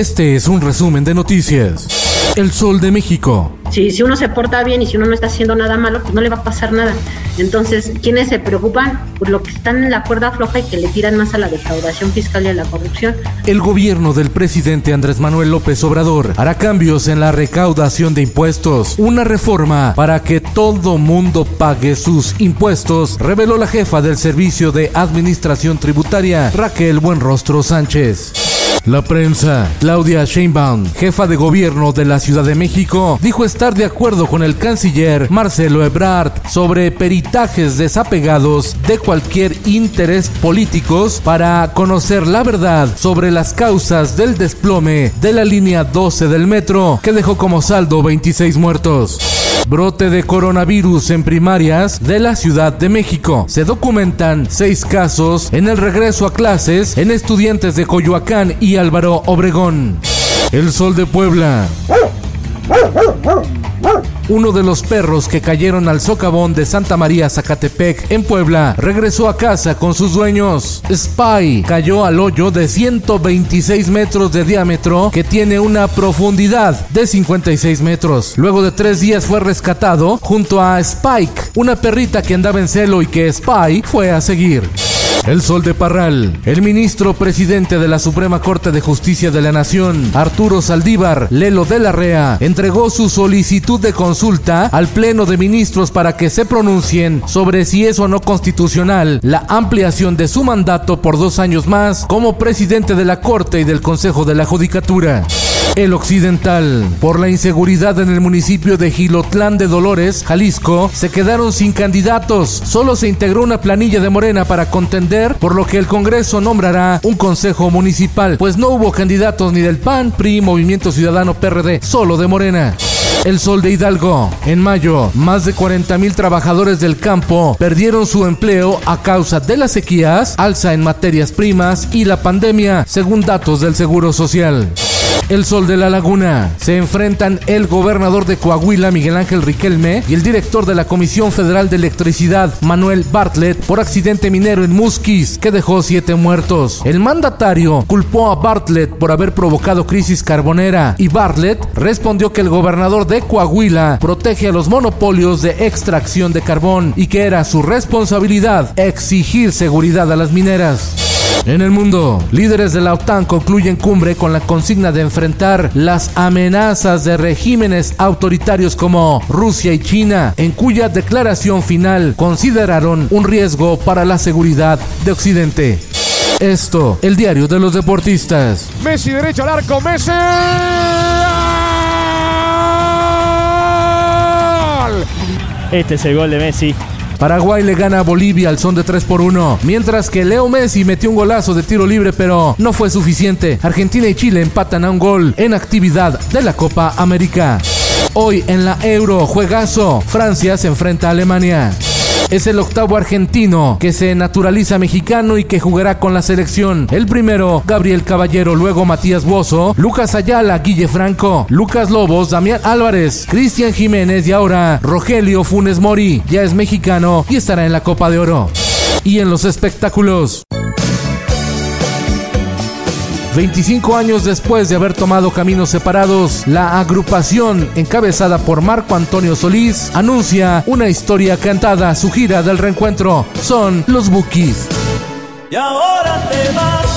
Este es un resumen de noticias. El Sol de México. Si, si uno se porta bien y si uno no está haciendo nada malo, pues no le va a pasar nada. Entonces, ¿quiénes se preocupan? Pues los que están en la cuerda floja y que le tiran más a la defraudación fiscal y a la corrupción. El gobierno del presidente Andrés Manuel López Obrador hará cambios en la recaudación de impuestos. Una reforma para que todo mundo pague sus impuestos, reveló la jefa del Servicio de Administración Tributaria, Raquel Buenrostro Sánchez. La prensa. Claudia Sheinbaum, jefa de gobierno de la Ciudad de México, dijo estar de acuerdo con el canciller Marcelo Ebrard sobre peritajes desapegados de cualquier interés políticos para conocer la verdad sobre las causas del desplome de la línea 12 del metro, que dejó como saldo 26 muertos. Brote de coronavirus en primarias de la Ciudad de México. Se documentan seis casos en el regreso a clases en estudiantes de Coyoacán y Álvaro Obregón. El Sol de Puebla. Uno de los perros que cayeron al socavón de Santa María Zacatepec en Puebla regresó a casa con sus dueños. Spy cayó al hoyo de 126 metros de diámetro que tiene una profundidad de 56 metros. Luego de tres días fue rescatado junto a Spike, una perrita que andaba en celo y que Spy fue a seguir. El Sol de Parral. El ministro presidente de la Suprema Corte de Justicia de la Nación, Arturo Saldívar Lelo de la Rea, entregó su solicitud de consulta al Pleno de Ministros para que se pronuncien sobre si es o no constitucional la ampliación de su mandato por dos años más como presidente de la Corte y del Consejo de la Judicatura. El Occidental. Por la inseguridad en el municipio de Gilotlán de Dolores, Jalisco, se quedaron sin candidatos. Solo se integró una planilla de Morena para contender, por lo que el Congreso nombrará un consejo municipal, pues no hubo candidatos ni del PAN, PRI, Movimiento Ciudadano PRD, solo de Morena. El Sol de Hidalgo. En mayo, más de 40 mil trabajadores del campo perdieron su empleo a causa de las sequías, alza en materias primas y la pandemia, según datos del Seguro Social. El Sol de la Laguna. Se enfrentan el gobernador de Coahuila, Miguel Ángel Riquelme, y el director de la Comisión Federal de Electricidad, Manuel Bartlett, por accidente minero en Musquis, que dejó siete muertos. El mandatario culpó a Bartlett por haber provocado crisis carbonera, y Bartlett respondió que el gobernador de Coahuila protege a los monopolios de extracción de carbón y que era su responsabilidad exigir seguridad a las mineras. En el mundo, líderes de la OTAN concluyen cumbre con la consigna de enfrentar las amenazas de regímenes autoritarios como Rusia y China, en cuya declaración final consideraron un riesgo para la seguridad de Occidente. Esto, el diario de los deportistas. Messi derecho al arco, Messi. Este es el gol de Messi. Paraguay le gana a Bolivia al son de 3 por 1, mientras que Leo Messi metió un golazo de tiro libre, pero no fue suficiente. Argentina y Chile empatan a un gol en actividad de la Copa América. Hoy en la Euro, juegazo, Francia se enfrenta a Alemania. Es el octavo argentino que se naturaliza mexicano y que jugará con la selección. El primero, Gabriel Caballero, luego Matías Bozo, Lucas Ayala, Guille Franco, Lucas Lobos, Damián Álvarez, Cristian Jiménez y ahora Rogelio Funes Mori. Ya es mexicano y estará en la Copa de Oro. Y en los espectáculos. 25 años después de haber tomado caminos separados, la agrupación encabezada por Marco Antonio Solís anuncia una historia cantada, su gira del reencuentro. Son los Bookies. Y ahora te vas.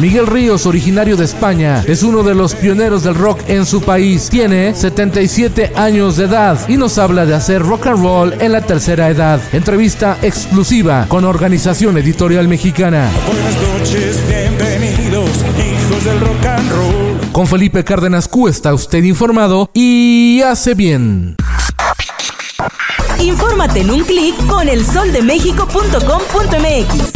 Miguel Ríos, originario de España, es uno de los pioneros del rock en su país. Tiene 77 años de edad y nos habla de hacer rock and roll en la tercera edad. Entrevista exclusiva con Organización Editorial Mexicana. Buenas noches, bienvenidos, hijos del rock and roll. Con Felipe Cárdenas Q está usted informado y hace bien. Infórmate en un clic con elsoldemexico.com.mx.